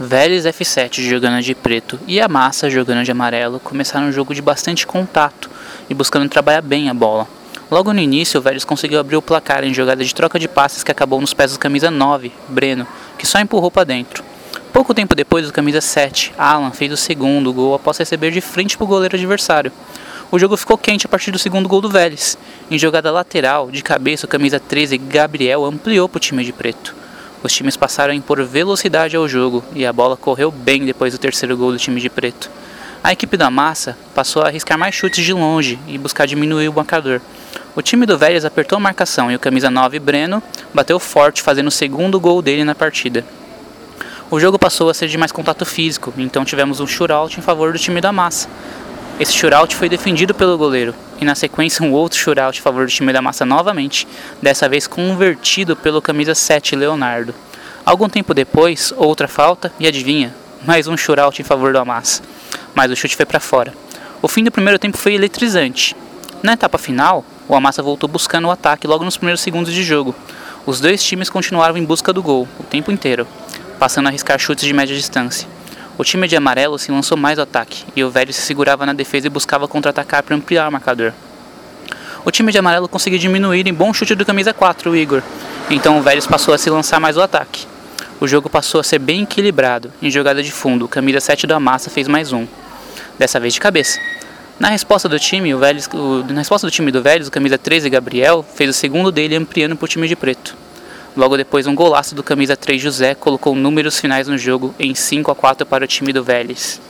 Vélez F7 jogando de preto e a Massa jogando de amarelo começaram um jogo de bastante contato e buscando trabalhar bem a bola. Logo no início, o Vélez conseguiu abrir o placar em jogada de troca de passes que acabou nos pés do camisa 9, Breno, que só empurrou para dentro. Pouco tempo depois, o camisa 7, Alan, fez o segundo gol após receber de frente para o goleiro adversário. O jogo ficou quente a partir do segundo gol do Vélez. Em jogada lateral, de cabeça, o camisa 13, Gabriel, ampliou para o time de preto. Os times passaram a impor velocidade ao jogo e a bola correu bem depois do terceiro gol do time de preto. A equipe da massa passou a arriscar mais chutes de longe e buscar diminuir o marcador. O time do Vélez apertou a marcação e o camisa 9 Breno bateu forte, fazendo o segundo gol dele na partida. O jogo passou a ser de mais contato físico, então tivemos um shootout em favor do time da massa. Esse shootout foi defendido pelo goleiro, e na sequência um outro shootout em favor do time da massa novamente, dessa vez convertido pelo camisa 7 Leonardo. Algum tempo depois, outra falta e adivinha, mais um shootout em favor do massa, mas o chute foi para fora. O fim do primeiro tempo foi eletrizante. Na etapa final, o Amassa voltou buscando o ataque logo nos primeiros segundos de jogo. Os dois times continuaram em busca do gol o tempo inteiro, passando a arriscar chutes de média distância. O time de amarelo se lançou mais ao ataque, e o velho se segurava na defesa e buscava contra-atacar para ampliar o marcador. O time de amarelo conseguiu diminuir em bom chute do camisa 4, o Igor, então o Vélez passou a se lançar mais ao ataque. O jogo passou a ser bem equilibrado. Em jogada de fundo, o camisa 7 da massa fez mais um, dessa vez de cabeça. Na resposta do time, o Vélez, o, na resposta do time do Vélez, o camisa 13 Gabriel fez o segundo dele ampliando para o time de preto. Logo depois, um golaço do camisa 3 José colocou números finais no jogo em 5 a 4 para o time do Vélez.